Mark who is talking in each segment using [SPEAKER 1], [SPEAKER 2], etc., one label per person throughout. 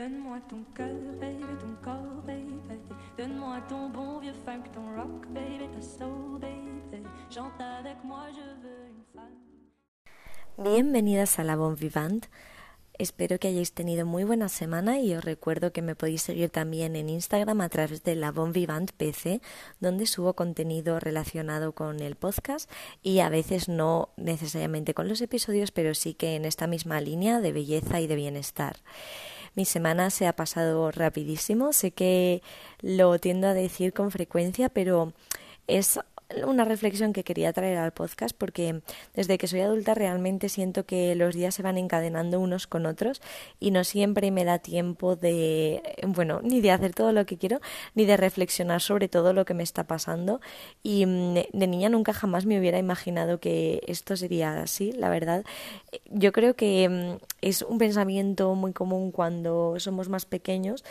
[SPEAKER 1] Donne-moi baby, baby. Donne-moi ton bon vieux funk, ton rock, baby, soul, baby. Avec moi, je veux une femme.
[SPEAKER 2] Bienvenidas a la Bon Vivant. Espero que hayáis tenido muy buena semana y os recuerdo que me podéis seguir también en Instagram a través de la Bon Vivant PC, donde subo contenido relacionado con el podcast y a veces no necesariamente con los episodios, pero sí que en esta misma línea de belleza y de bienestar. Mi semana se ha pasado rapidísimo, sé que lo tiendo a decir con frecuencia, pero es una reflexión que quería traer al podcast porque desde que soy adulta realmente siento que los días se van encadenando unos con otros y no siempre me da tiempo de, bueno, ni de hacer todo lo que quiero, ni de reflexionar sobre todo lo que me está pasando. Y mm, de niña nunca jamás me hubiera imaginado que esto sería así, la verdad. Yo creo que mm, es un pensamiento muy común cuando somos más pequeños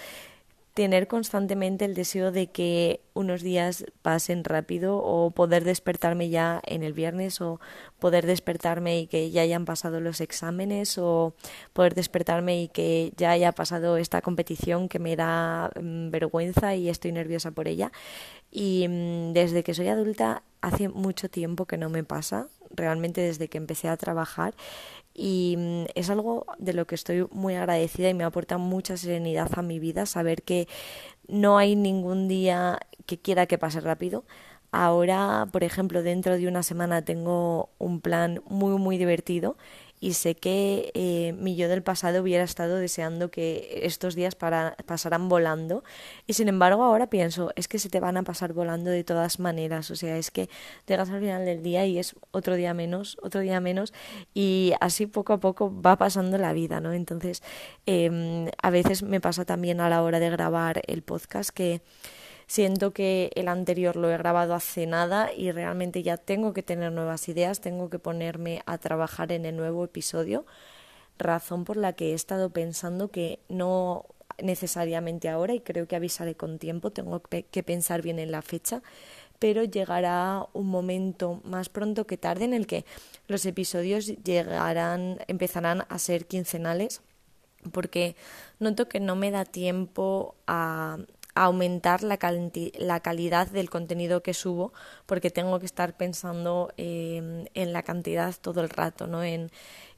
[SPEAKER 2] tener constantemente el deseo de que unos días pasen rápido o poder despertarme ya en el viernes o poder despertarme y que ya hayan pasado los exámenes o poder despertarme y que ya haya pasado esta competición que me da mm, vergüenza y estoy nerviosa por ella. Y mm, desde que soy adulta hace mucho tiempo que no me pasa, realmente desde que empecé a trabajar y mm, es algo de lo que estoy muy agradecida y me aporta mucha serenidad a mi vida saber que no hay ningún día que quiera que pase rápido. Ahora, por ejemplo, dentro de una semana tengo un plan muy muy divertido y sé que eh, mi yo del pasado hubiera estado deseando que estos días para, pasaran volando. Y sin embargo ahora pienso es que se te van a pasar volando de todas maneras. O sea es que llegas al final del día y es otro día menos otro día menos. Y así poco a poco va pasando la vida no entonces eh, a veces me pasa también a la hora de grabar el podcast que Siento que el anterior lo he grabado hace nada y realmente ya tengo que tener nuevas ideas, tengo que ponerme a trabajar en el nuevo episodio, razón por la que he estado pensando que no necesariamente ahora y creo que avisaré con tiempo, tengo que pensar bien en la fecha, pero llegará un momento más pronto que tarde en el que los episodios llegarán, empezarán a ser quincenales porque noto que no me da tiempo a aumentar la, la, calidad del contenido que subo porque tengo que estar pensando em, en la cantidad todo el rato, ¿no? En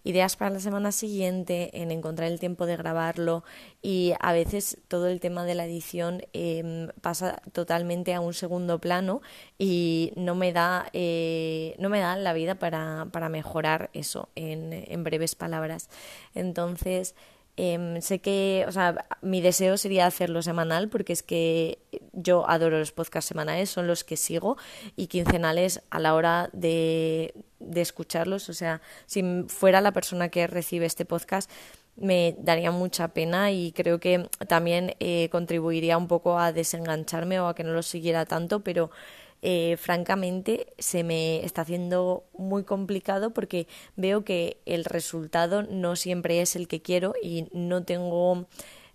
[SPEAKER 2] ideas para la semana siguiente, en encontrar el tiempo de grabarlo y a veces todo el tema de la edición em, pasa totalmente a un segundo plano y no me da, eh, no me da la vida para, para mejorar eso en, en breves palabras. Entonces, Em, sé que, o sea, mi deseo sería hacerlo semanal porque es que yo adoro los podcasts semanales, son los que sigo y quincenales a la hora de, de escucharlos. O sea, si fuera la persona que recibe este podcast, me daría mucha pena y creo que también eh, contribuiría un poco a desengancharme o a que no lo siguiera tanto, pero eh, francamente se me está haciendo muy complicado porque veo que el resultado no siempre es el que quiero y no tengo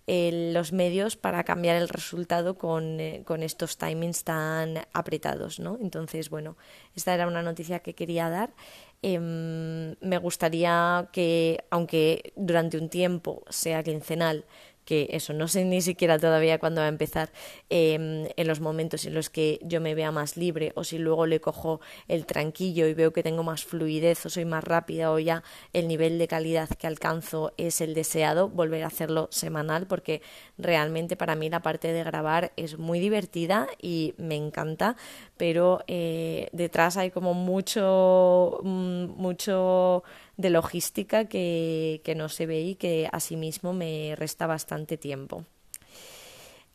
[SPEAKER 2] eh, los medios para cambiar el resultado con, eh, con, estos timings tan apretados, ¿no? Entonces, bueno, esta era una noticia que quería dar. Em, me gustaría que, aunque durante un tiempo sea quincenal, que eso, no sé ni siquiera todavía cuándo va a empezar, em, en los momentos en los que yo me vea más libre o si luego le cojo el tranquillo y veo que tengo más fluidez o soy más rápida o ya el nivel de calidad que alcanzo es el deseado, volver a hacerlo semanal porque realmente para mí la parte de grabar es muy divertida y me encanta, pero eh, detrás hay como mucho, mm, mucho de logística que, que no se ve y que asimismo me resta bastante tiempo.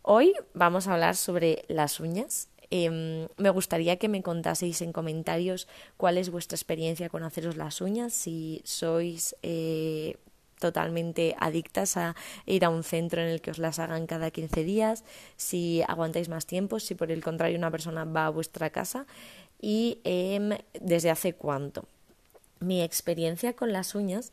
[SPEAKER 2] Hoy vamos a hablar sobre las uñas. Em, me gustaría que me contaseis en comentarios cuál es vuestra experiencia con haceros las uñas, si sois eh, totalmente adictas a ir a un centro en el que os las hagan cada 15 días, si aguantáis más tiempo, si por el contrario una persona va a vuestra casa y em, desde hace cuánto mi experiencia con las uñas,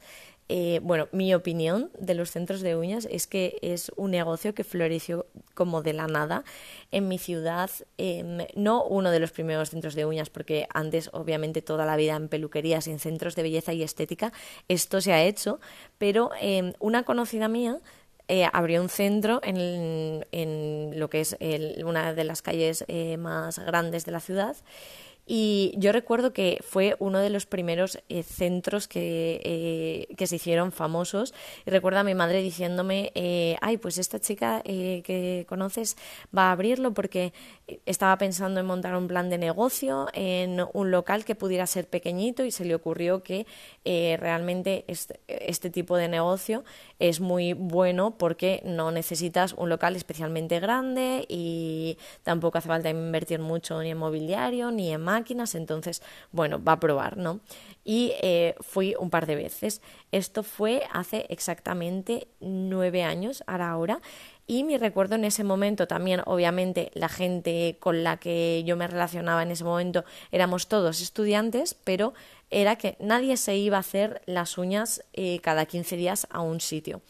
[SPEAKER 2] eh, bueno, mi opinión de los centros de uñas es que es un negocio que floreció como de la nada en mi ciudad, em, no uno de los primeros centros de uñas, porque antes obviamente toda la vida en peluquerías en centros de belleza y estética esto se ha hecho, pero em, una conocida mía eh, abrió un centro en, en lo que es una de las calles eh, más grandes de la ciudad y yo recuerdo que fue uno de los primeros eh, centros que, eh, que, se hicieron famosos. Y recuerdo a mi madre diciéndome, eh, ay, pues esta chica que conoces va a abrirlo porque estaba pensando en montar un plan de negocio en un local que pudiera ser pequeñito y se le ocurrió que realmente este, este tipo de negocio es muy bueno porque no necesitas un local especialmente grande y tampoco hace falta invertir mucho ni en mobiliario ni en entonces, bueno, va a probar, ¿no? Y eh, fui un par de veces. Esto fue hace exactamente nueve años, ahora ahora. Y mi recuerdo en ese momento también, obviamente, la gente con la que yo me relacionaba en ese momento éramos todos estudiantes, pero era que nadie se iba a hacer las uñas eh, cada 15 días a un sitio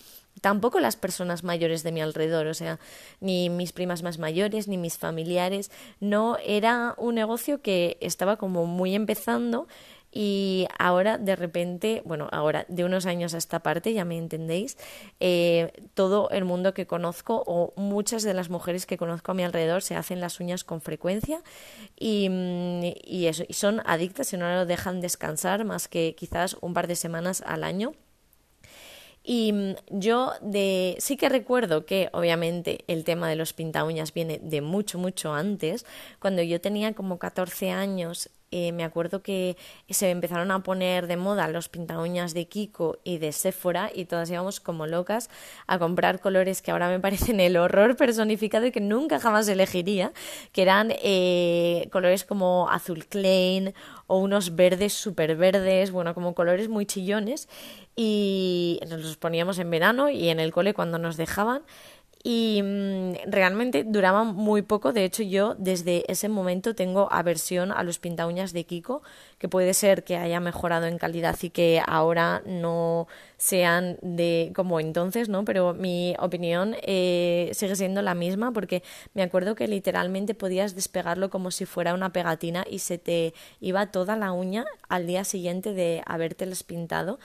[SPEAKER 2] tampoco las personas mayores de mi alrededor, o sea, ni mis primas más mayores, ni mis familiares, no era un negocio que estaba como muy empezando y ahora de repente, bueno, ahora de unos años a esta parte, ya me entendéis, eh, todo el mundo que conozco o muchas de las mujeres que conozco a mi alrededor se hacen las uñas con frecuencia y, mm, y eso, y son adictas y no lo dejan descansar más que quizás un par de semanas al año. Y mm, yo de sí que recuerdo que obviamente el tema de los pinta uñas viene de mucho, mucho antes. Cuando yo tenía como 14 años eh, me acuerdo que se empezaron a poner de moda los pintaúñas de Kiko y de Sephora y todas íbamos como locas a comprar colores que ahora me parecen el horror personificado y que nunca jamás elegiría, que eran eh, colores como azul Klein o unos verdes súper verdes, bueno, como colores muy chillones y nos los poníamos en verano y en el cole cuando nos dejaban y mm, realmente duraban muy poco. De hecho, yo desde ese momento tengo aversión a los uñas de Kiko, que puede ser que haya mejorado en calidad y que ahora no sean de como entonces, ¿no? Pero mi opinión eh, sigue siendo la misma porque me acuerdo que literalmente podías despegarlo como si fuera una pegatina y se te iba toda la uña al día siguiente de habértelas pintado.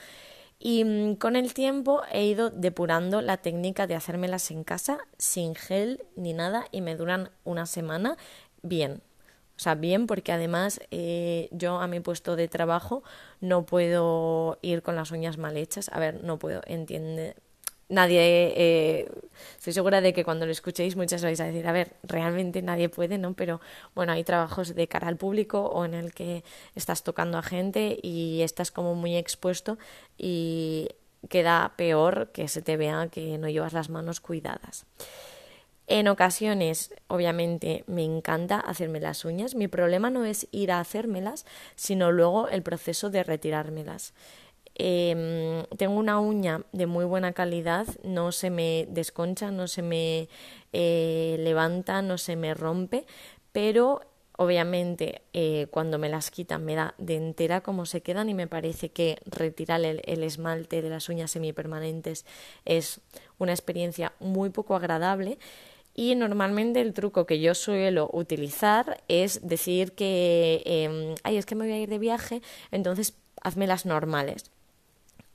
[SPEAKER 2] Y mm, con el tiempo he ido depurando la técnica de hacérmelas en casa sin gel ni nada y me duran una semana bien. O sea, bien porque además eh, yo a mi puesto de trabajo no puedo ir con las uñas mal hechas. A ver, no puedo, entiende, nadie, eh, estoy segura de que cuando lo escuchéis muchas vais a decir, a ver, realmente nadie puede, ¿no? Pero bueno, hay trabajos de cara al público o en el que estás tocando a gente y estás como muy expuesto y queda peor que se te vea que no llevas las manos cuidadas. En ocasiones, obviamente, me encanta hacerme las uñas. Mi problema no es ir a hacérmelas, sino luego el proceso de retirármelas. Em, tengo una uña de muy buena calidad, no se me desconcha, no se me eh, levanta, no se me rompe, pero obviamente eh, cuando me las quitan me da de entera como se quedan y me parece que retirar el, el, esmalte de las uñas semipermanentes es una experiencia muy poco agradable. Y normalmente el truco que yo suelo utilizar es decir que eh, ay es que me voy a ir de viaje entonces hazme las normales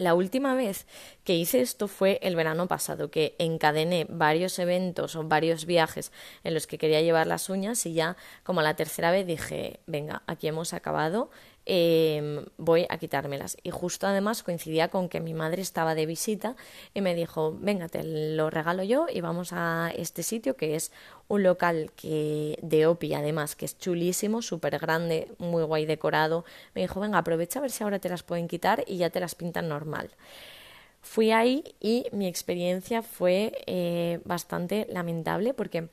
[SPEAKER 2] la última vez que hice esto fue el verano pasado, que encadené varios eventos o varios viajes en los que quería llevar las uñas y ya como la tercera vez dije, venga, aquí hemos acabado, Em, voy a quitármelas. Y justo además coincidía con que mi madre estaba de visita y me dijo, venga, te lo regalo yo y vamos a este sitio que es un local que de Opi además, que es chulísimo, súper grande, muy guay decorado. Me dijo, venga, aprovecha a ver si ahora te las pueden quitar y ya te las pintan normal. Fui ahí y mi experiencia fue eh, bastante lamentable porque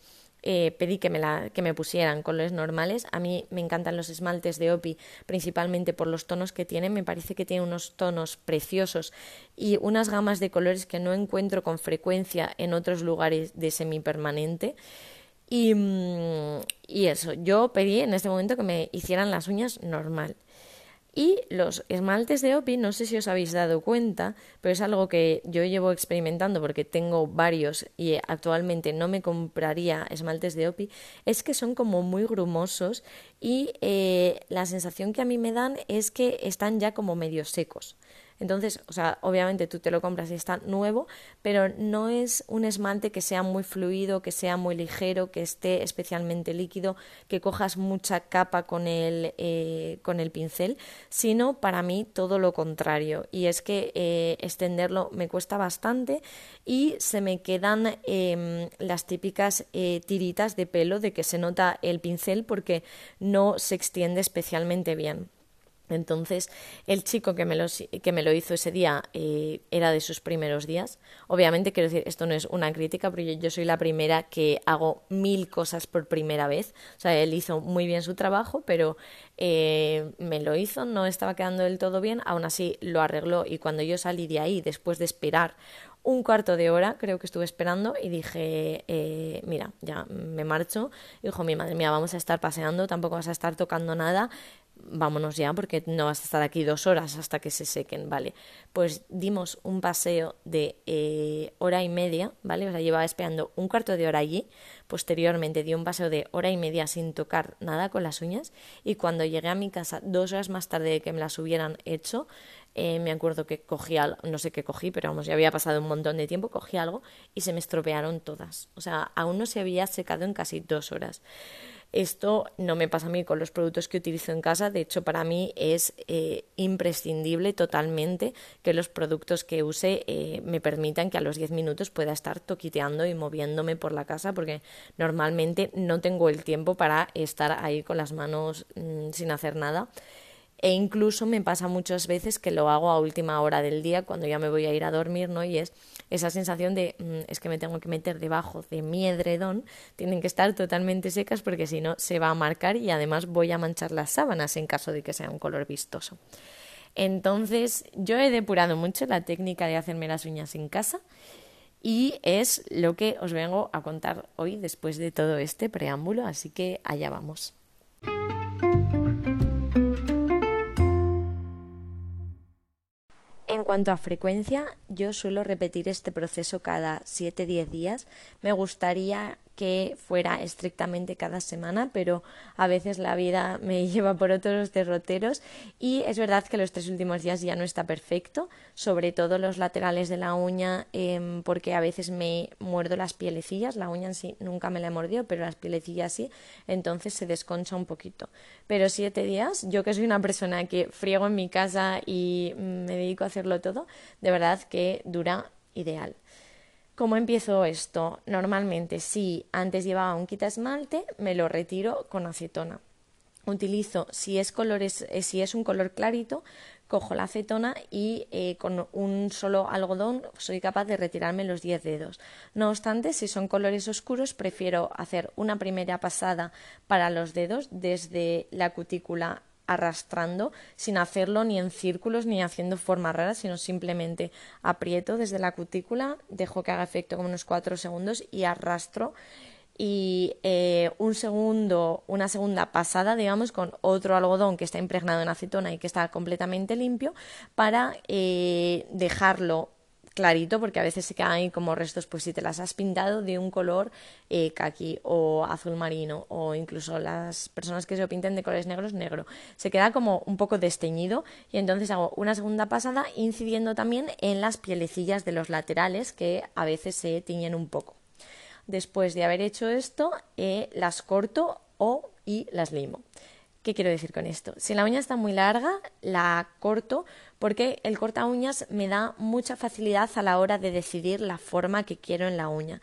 [SPEAKER 2] eh, pedí que me, la, que me pusieran colores normales. A mí me encantan los esmaltes de Opi, principalmente por los tonos que tienen. Me parece que tiene unos tonos preciosos y unas gamas de colores que no encuentro con frecuencia en otros lugares de semipermanente. Y, mm, y eso, yo pedí en este momento que me hicieran las uñas normal. Y los esmaltes de OPI, no sé si os habéis dado cuenta, pero es algo que yo llevo experimentando porque tengo varios y actualmente no me compraría esmaltes de OPI, es que son como muy grumosos y eh, la sensación que a mí me dan es que están ya como medio secos. Entonces, o sea, obviamente tú te lo compras y está nuevo, pero no es un esmalte que sea muy fluido, que sea muy ligero, que esté especialmente líquido, que cojas mucha capa con el, eh, con el pincel, sino para mí todo lo contrario. Y es que eh, extenderlo me cuesta bastante y se me quedan em, las típicas eh, tiritas de pelo de que se nota el pincel porque no se extiende especialmente bien. Entonces, el chico que me lo, que me lo hizo ese día eh, era de sus primeros días. Obviamente, quiero decir, esto no es una crítica, porque yo soy la primera que hago mil cosas por primera vez. O sea, él hizo muy bien su trabajo, pero eh, me lo hizo, no estaba quedando del todo bien, aún así lo arregló y cuando yo salí de ahí, después de esperar un cuarto de hora, creo que estuve esperando y dije, eh, mira, ya me marcho. dijo mi madre mía, vamos a estar paseando, tampoco vas a estar tocando nada, vámonos ya porque no vas a estar aquí dos horas hasta que se sequen, ¿vale? Pues dimos un paseo de eh, hora y media, ¿vale? O sea, llevaba esperando un cuarto de hora allí, posteriormente di un paseo de hora y media sin tocar nada con las uñas y cuando llegué a mi casa dos horas más tarde de que me las hubieran hecho, eh, me acuerdo que cogí algo, no sé qué cogí, pero vamos, ya había pasado un montón de tiempo, cogí algo y se me estropearon todas. O sea, aún no se había secado en casi dos horas. Esto no me pasa a mí con los productos que utilizo en casa, de hecho para mí es eh, imprescindible totalmente que los productos que use eh, me permitan que a los 10 minutos pueda estar toquiteando y moviéndome por la casa porque normalmente no tengo el tiempo para estar ahí con las manos mm, sin hacer nada e incluso me pasa muchas veces que lo hago a última hora del día cuando ya me voy a ir a dormir, ¿no? Y es esa sensación de mm, es que me tengo que meter debajo de mi edredón, tienen que estar totalmente secas porque si no se va a marcar y además voy a manchar las sábanas en caso de que sea un color vistoso. Entonces, yo he depurado mucho la técnica de hacerme las uñas en casa y es lo que os vengo a contar hoy después de todo este preámbulo, así que allá vamos. Cuanto a frecuencia, yo suelo repetir este proceso cada 7-10 días. Me gustaría que fuera estrictamente cada semana, pero a veces la vida me lleva por otros derroteros y es verdad que los tres últimos días ya no está perfecto, sobre todo los laterales de la uña, em, porque a veces me muerdo las pielecillas, la uña en sí nunca me la he mordido, pero las pielecillas sí, entonces se desconcha un poquito. Pero siete días, yo que soy una persona que friego en mi casa y me dedico a hacerlo todo, de verdad que dura ideal. ¿Cómo empiezo esto? Normalmente, si antes llevaba un quita esmalte, me lo retiro con acetona. Utilizo, si es, colores, eh, si es un color clarito, cojo la acetona y eh, con un solo algodón soy capaz de retirarme los 10 dedos. No obstante, si son colores oscuros, prefiero hacer una primera pasada para los dedos desde la cutícula arrastrando sin hacerlo ni en círculos ni haciendo formas raras, sino simplemente aprieto desde la cutícula, dejo que haga efecto como unos cuatro segundos y arrastro. Y eh, un segundo, una segunda pasada, digamos, con otro algodón que está impregnado en acetona y que está completamente limpio para eh, dejarlo clarito porque a veces se quedan ahí como restos pues si te las has pintado de un color eh, kaki o azul marino o incluso las personas que se lo pinten de colores negros negro. Se queda como un poco desteñido y entonces hago una segunda pasada incidiendo también en las pielecillas de los laterales que a veces se tiñen un poco. Después de haber hecho esto eh, las corto o y las limo ¿Qué quiero decir con esto? Si la uña está muy larga, la corto porque el corta uñas me da mucha facilidad a la hora de decidir la forma que quiero en la uña.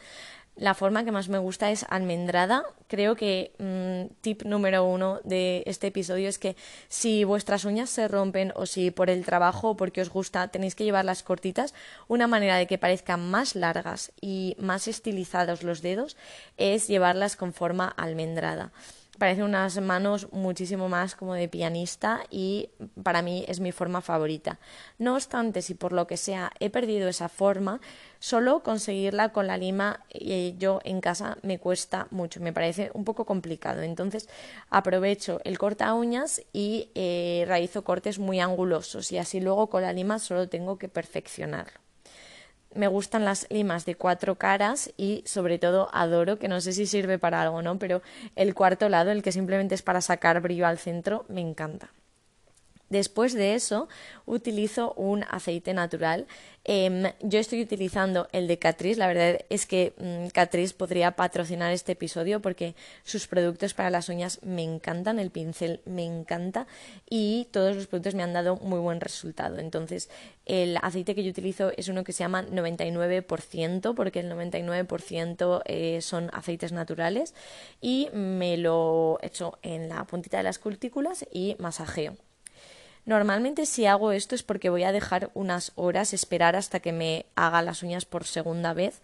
[SPEAKER 2] La forma que más me gusta es almendrada. Creo que mm, tip número uno de este episodio es que si vuestras uñas se rompen o si por el trabajo o porque os gusta tenéis que llevarlas cortitas, una manera de que parezcan más largas y más estilizados los dedos es llevarlas con forma almendrada parecen unas manos muchísimo más como de pianista y para mí es mi forma favorita. No obstante, si por lo que sea he perdido esa forma, solo conseguirla con la lima eh, yo en casa me cuesta mucho, me parece un poco complicado. Entonces aprovecho el corta uñas y eh, realizo cortes muy angulosos y así luego con la lima solo tengo que perfeccionarlo me gustan las limas de cuatro caras y sobre todo adoro, que no sé si sirve para algo, ¿no? Pero el cuarto lado, el que simplemente es para sacar brillo al centro, me encanta. Después de eso, utilizo un aceite natural. Em, yo estoy utilizando el de Catrice. La verdad es que mm, Catrice podría patrocinar este episodio porque sus productos para las uñas me encantan, el pincel me encanta y todos los productos me han dado muy buen resultado. Entonces, el aceite que yo utilizo es uno que se llama 99% porque el 99% eh, son aceites naturales y me lo echo en la puntita de las cutículas y masajeo. Normalmente si hago esto es porque voy a dejar unas horas esperar hasta que me haga las uñas por segunda vez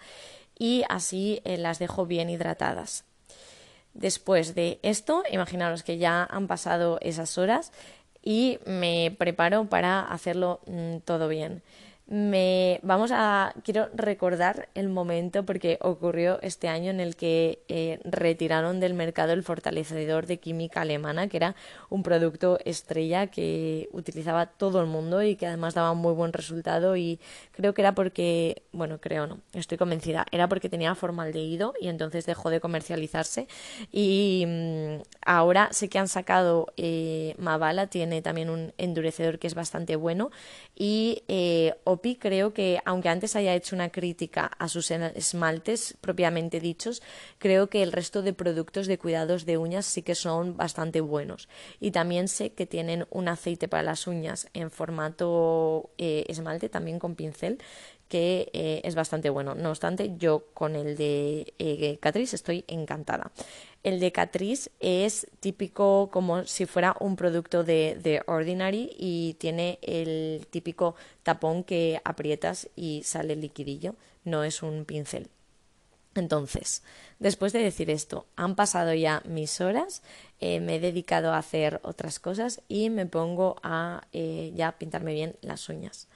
[SPEAKER 2] y así eh, las dejo bien hidratadas. Después de esto, imaginaros que ya han pasado esas horas y me preparo para hacerlo mm, todo bien me vamos a quiero recordar el momento porque ocurrió este año en el que eh, retiraron del mercado el fortalecedor de química alemana que era un producto estrella que utilizaba todo el mundo y que además daba muy buen resultado. Y creo que era porque bueno creo no estoy convencida era porque tenía formaldehído y entonces dejó de comercializarse. Y mm, ahora sé que han sacado eh, Mavala tiene también un endurecedor que es bastante bueno y eh, creo que, aunque antes haya hecho una crítica a sus esmaltes propiamente dichos, creo que el resto de productos de cuidados de uñas sí que son bastante buenos. Y también sé que tienen un aceite para las uñas en formato eh, esmalte, también con pincel, que eh, es bastante bueno. No obstante, yo con el de eh, Catrice estoy encantada. El de Catrice es típico como si fuera un producto de, de, Ordinary y tiene el típico tapón que aprietas y sale el liquidillo, no es un pincel. Entonces, después de decir esto, han pasado ya mis horas, eh, me he dedicado a hacer otras cosas y me pongo a ya pintarme bien las uñas.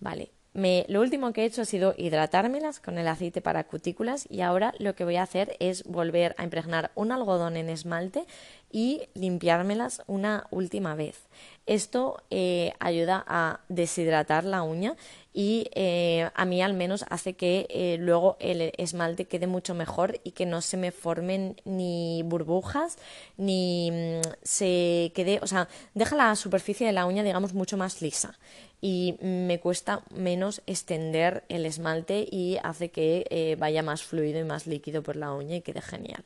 [SPEAKER 2] Vale, lo último que he hecho ha sido hidratármelas con el aceite para cutículas y ahora lo que voy a hacer es volver a impregnar un algodón en esmalte y limpiármelas una última vez. Esto eh, ayuda a deshidratar la uña y eh, a mí al menos hace que eh, luego el esmalte quede mucho mejor y que no se me formen ni burbujas ni mm, se quede, o sea, deja la superficie de la uña digamos mucho más lisa y me cuesta menos extender el esmalte y hace que vaya más fluido y más líquido por la uña y quede genial.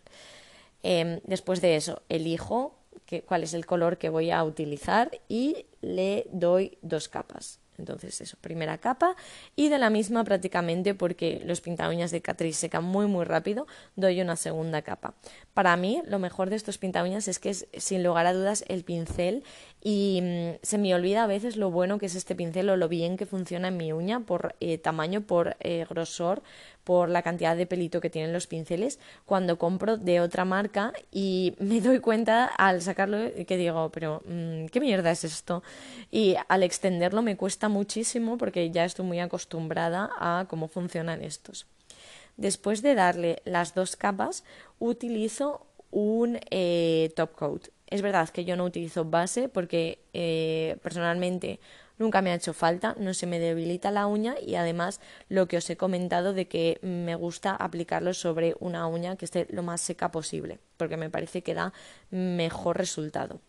[SPEAKER 2] Em, después de eso, elijo cuál es el color que voy a utilizar y le doy dos capas. Entonces, eso, primera capa y de la misma prácticamente porque los pinta uñas de Catrice secan muy muy rápido, doy una segunda capa. Para mí, lo mejor de estos pinta uñas es que es sin lugar a dudas el pincel y mm, se me olvida a veces lo bueno que es este pincel o lo bien que funciona en mi uña por eh, tamaño, por eh, grosor, por la cantidad de pelito que tienen los pinceles cuando compro de otra marca y me doy cuenta al sacarlo que digo, pero mm, ¿qué mierda es esto? Y al extenderlo me cuesta muchísimo porque ya estoy muy acostumbrada a cómo funcionan estos. Después de darle las dos capas, utilizo un eh, top coat. Es verdad que yo no utilizo base porque eh, personalmente nunca me ha hecho falta, no se me debilita la uña y además lo que os he comentado de que me gusta aplicarlo sobre una uña que esté lo más seca posible, porque me parece que da mejor resultado.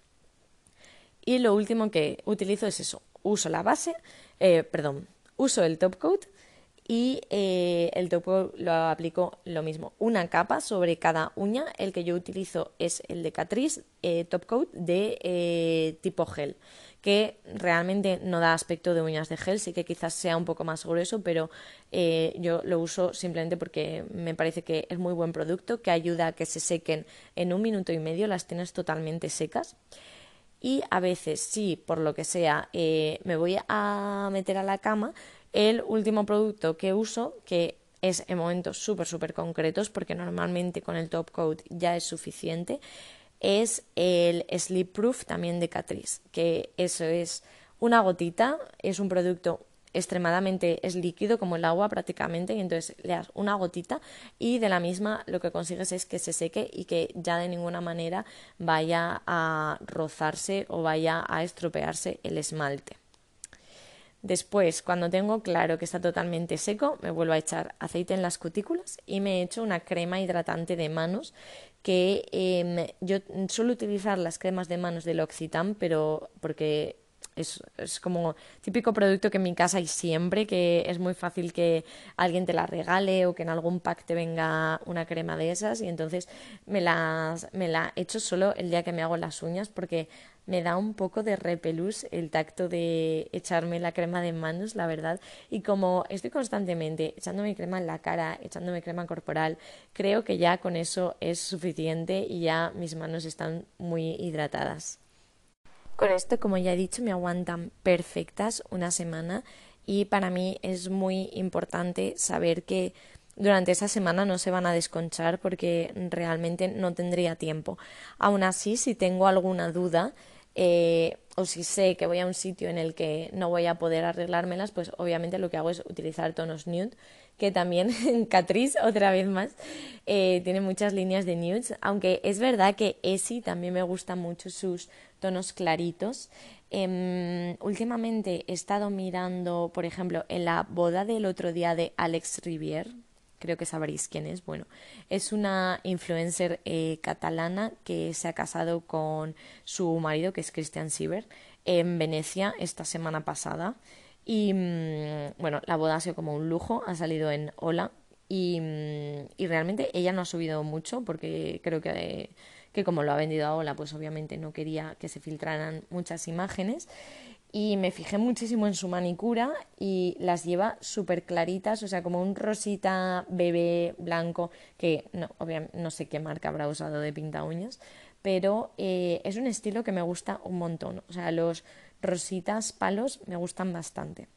[SPEAKER 2] Y lo último que utilizo es eso, uso la base, eh, perdón, uso el top coat y eh, el top coat lo aplico lo mismo, una capa sobre cada uña, el que yo utilizo es el de Catrice eh, top coat de tipo gel que realmente no da aspecto de uñas de gel, sí que quizás sea un poco más grueso, pero eh, yo lo uso simplemente porque me parece que es muy buen producto, que ayuda a que se sequen en un minuto y medio, las tienes totalmente secas. Y a veces, si por lo que sea eh, me voy a meter a la cama, el último producto que uso, que es en momentos súper, súper concretos, porque normalmente con el top coat ya es suficiente, es el Sleep Proof también de Catrice, que eso es una gotita, es un producto extremadamente es líquido como el agua prácticamente y entonces le das una gotita y de la misma lo que consigues es que se seque y que ya de ninguna manera vaya a rozarse o vaya a estropearse el esmalte. Después, cuando tengo claro que está totalmente seco, me vuelvo a echar aceite en las cutículas y me echo una crema hidratante de manos que em, yo suelo utilizar las cremas de manos del L'Occitane, pero porque es, es, como típico producto que en mi casa hay siempre, que es muy fácil que alguien te la regale o que en algún pack te venga una crema de esas. Y entonces me, las, me la echo solo el día que me hago las uñas porque me da un poco de repelús el tacto de echarme la crema de manos, la verdad. Y como estoy constantemente echándome crema en la cara, echándome crema corporal, creo que ya con eso es suficiente y ya mis manos están muy hidratadas. Con esto, como ya he dicho, me aguantan perfectas una semana y para mí es muy importante saber que durante esa semana no se van a desconchar porque realmente no tendría tiempo. Aún así, si tengo alguna duda, eh, o si sé que voy a un sitio en el que no voy a poder arreglármelas, pues obviamente lo que hago es utilizar tonos nude, que también Catrice, otra vez más, eh, tiene muchas líneas de nudes, aunque es verdad que Essie también me gusta mucho sus tonos claritos. Em, últimamente he estado mirando, por ejemplo, en la boda del otro día de Alex Rivier, creo que sabréis quién es. Bueno, es una influencer eh, catalana que se ha casado con su marido, que es Christian Sieber, en Venecia esta semana pasada. Y mm, bueno, la boda ha sido como un lujo, ha salido en Hola. Y, mm, y realmente ella no ha subido mucho porque creo que, que como lo ha vendido a Hola, pues obviamente no quería que se filtraran muchas imágenes y me fijé muchísimo en su manicura y las lleva súper claritas, o sea, como un rosita bebé blanco, que no, obviamente no sé qué marca habrá usado de pinta uñas, pero eh, es un estilo que me gusta un montón, o sea, los rositas palos me gustan bastante.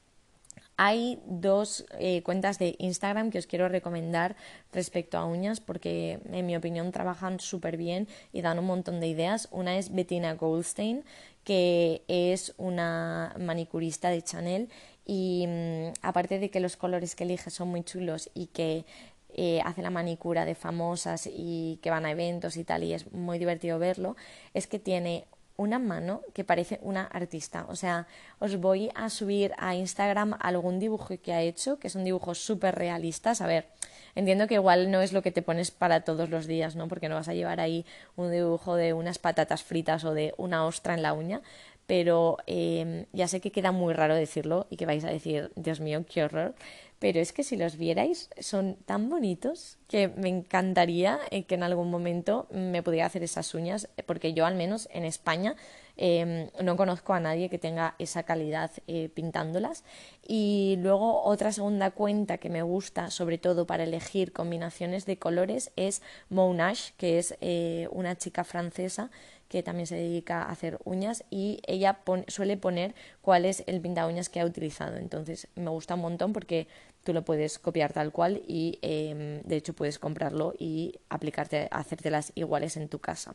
[SPEAKER 2] Hay dos eh, cuentas de Instagram que os quiero recomendar respecto a uñas porque en mi opinión trabajan súper bien y dan un montón de ideas. Una es Bettina Goldstein, que es una manicurista de Chanel y mm, aparte de que los colores que elige son muy chulos y que eh, hace la manicura de famosas y que van a eventos y tal y es muy divertido verlo, es que tiene una mano que parece una artista. O sea, os voy a subir a Instagram algún dibujo que ha hecho, que son dibujos súper realistas. A ver, entiendo que igual no es lo que te pones para todos los días, ¿no? Porque no vas a llevar ahí un dibujo de unas patatas fritas o de una ostra en la uña, pero em, ya sé que queda muy raro decirlo y que vais a decir, Dios mío, qué horror pero es que si los vierais son tan bonitos que me encantaría eh, que en algún momento me pudiera hacer esas uñas, porque yo al menos en España em, no conozco a nadie que tenga esa calidad eh, pintándolas. Y luego otra segunda cuenta que me gusta, sobre todo para elegir combinaciones de colores, es Monash, que es eh, una chica francesa que también se dedica a hacer uñas y ella suele poner cuál es el pinta uñas que ha utilizado. Entonces me gusta un montón porque tú lo puedes copiar tal cual y em, de hecho puedes comprarlo y aplicarte, hacértelas iguales en tu casa.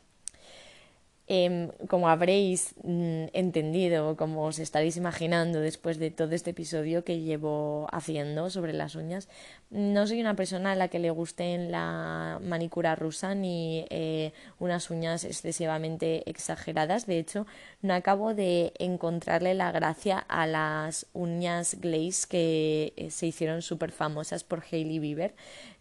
[SPEAKER 2] Em, como habréis mm, entendido, como os estaréis imaginando después de todo este episodio que llevo haciendo sobre las uñas, no soy una persona a la que le gusten la manicura rusa ni eh, unas uñas excesivamente exageradas. De hecho, no acabo de encontrarle la gracia a las uñas glaze que eh, se hicieron súper famosas por Hailey Bieber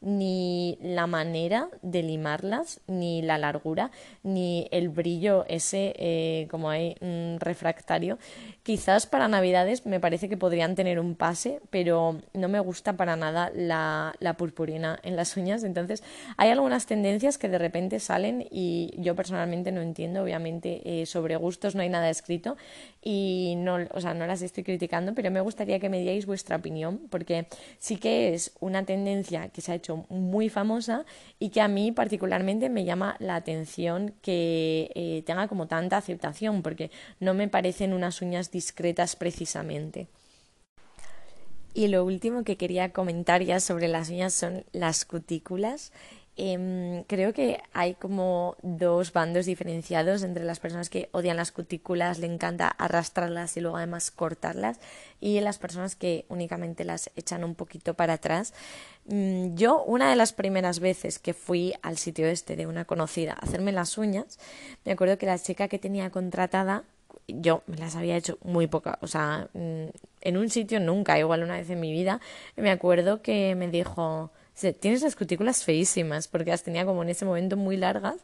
[SPEAKER 2] ni la manera de limarlas, ni la largura, ni el brillo ese, eh, como hay un refractario. Quizás para Navidades me parece que podrían tener un pase, pero no me gusta para nada la, la purpurina en las uñas. Entonces, hay algunas tendencias que de repente salen y yo personalmente no entiendo. Obviamente, eh, sobre gustos no hay nada escrito y no, o sea, no las estoy criticando, pero me gustaría que me dierais vuestra opinión, porque sí que es una tendencia que se ha hecho muy famosa y que a mí particularmente me llama la atención que eh, tenga como tanta aceptación, porque no me parecen unas uñas discretas precisamente. Y lo último que quería comentar ya sobre las uñas son las cutículas. Em, creo que hay como dos bandos diferenciados entre las personas que odian las cutículas, le encanta arrastrarlas y luego además cortarlas, y las personas que únicamente las echan un poquito para atrás. Mm, yo, una de las primeras veces que fui al sitio este de una conocida a hacerme las uñas, me acuerdo que la chica que tenía contratada yo me las había hecho muy poca, o sea, mm, en un sitio nunca, igual una vez en mi vida, me acuerdo que me dijo, tienes las cutículas feísimas, porque las tenía como en ese momento muy largas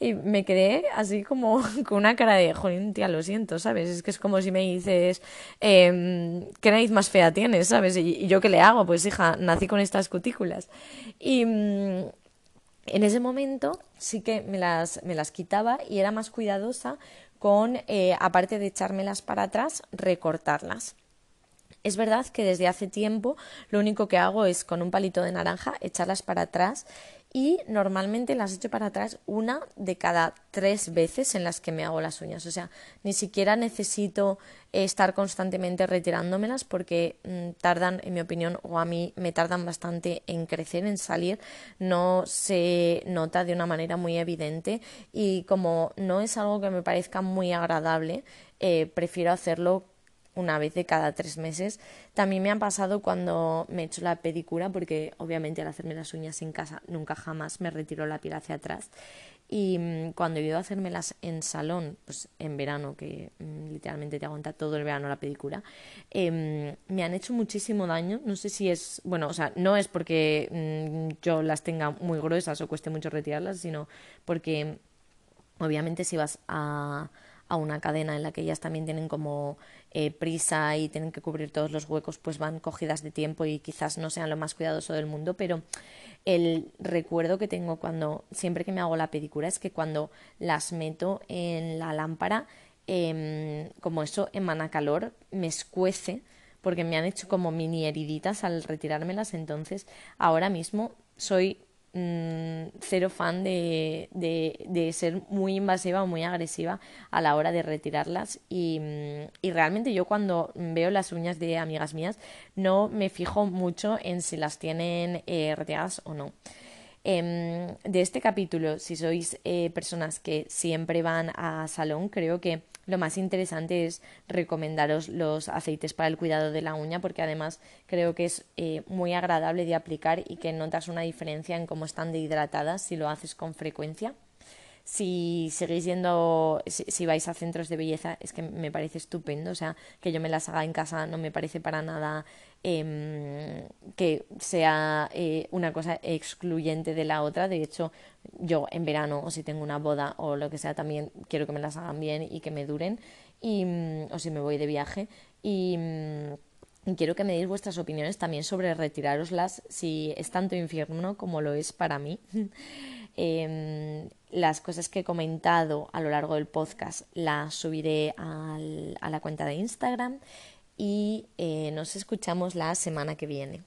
[SPEAKER 2] y me quedé así como con una cara de, joder, tía, lo siento, ¿sabes? Es que es como si me dices, eh, ¿qué nariz más fea tienes, ¿sabes? Y, yo qué le hago? Pues hija, nací con estas cutículas. Y mm, en ese momento sí que me las, me las quitaba y era más cuidadosa con, eh, aparte de echármelas para atrás, recortarlas. Es verdad que desde hace tiempo lo único que hago es con un palito de naranja echarlas para atrás y normalmente las echo para atrás una de cada tres veces en las que me hago las uñas. O sea, ni siquiera necesito estar constantemente retirándomelas porque mm, tardan, en mi opinión, o a mí me tardan bastante en crecer, en salir. No se nota de una manera muy evidente y como no es algo que me parezca muy agradable, eh, prefiero hacerlo una vez de cada tres meses. También me ha pasado cuando me he hecho la pedicura, porque obviamente al hacerme las uñas en casa nunca jamás me retiro la piel hacia atrás. Y mm, cuando he ido a hacérmelas en salón, pues en verano, que mm, literalmente te aguanta todo el verano la pedicura, em, me han hecho muchísimo daño. No sé si es, bueno, o sea, no es porque mm, yo las tenga muy gruesas o cueste mucho retirarlas, sino porque obviamente si vas a a una cadena en la que ellas también tienen como eh, prisa y tienen que cubrir todos los huecos, pues van cogidas de tiempo y quizás no sean lo más cuidadoso del mundo, pero el recuerdo que tengo cuando siempre que me hago la pedicura es que cuando las meto en la lámpara, em, como eso emana calor, me escuece porque me han hecho como mini heriditas al retirármelas, entonces ahora mismo soy Mm, cero fan de, de, ser muy invasiva o muy agresiva a la hora de retirarlas y, mm, y, realmente yo cuando veo las uñas de amigas mías no me fijo mucho en si las tienen eh, o no. Em, de este capítulo, si sois eh, personas que siempre van a salón, creo que lo más interesante es recomendaros los aceites para el cuidado de la uña porque además creo que es eh, muy agradable de aplicar y que notas una diferencia en cómo están de hidratadas si lo haces con frecuencia. Si seguís yendo, si, vais a centros de belleza, es que me parece estupendo. O sea, que yo me las haga en casa no me parece para nada em, que sea eh, una cosa excluyente de la otra. De hecho, yo en verano, o si tengo una boda o lo que sea, también quiero que me las hagan bien y que me duren. Y, mm, o si me voy de viaje. Y. Mm, quiero que me deis vuestras opiniones también sobre retiraroslas si es tanto infierno como lo es para mí. Em, las cosas que he comentado a lo largo del podcast las subiré a la cuenta de Instagram y eh, nos escuchamos la semana que viene.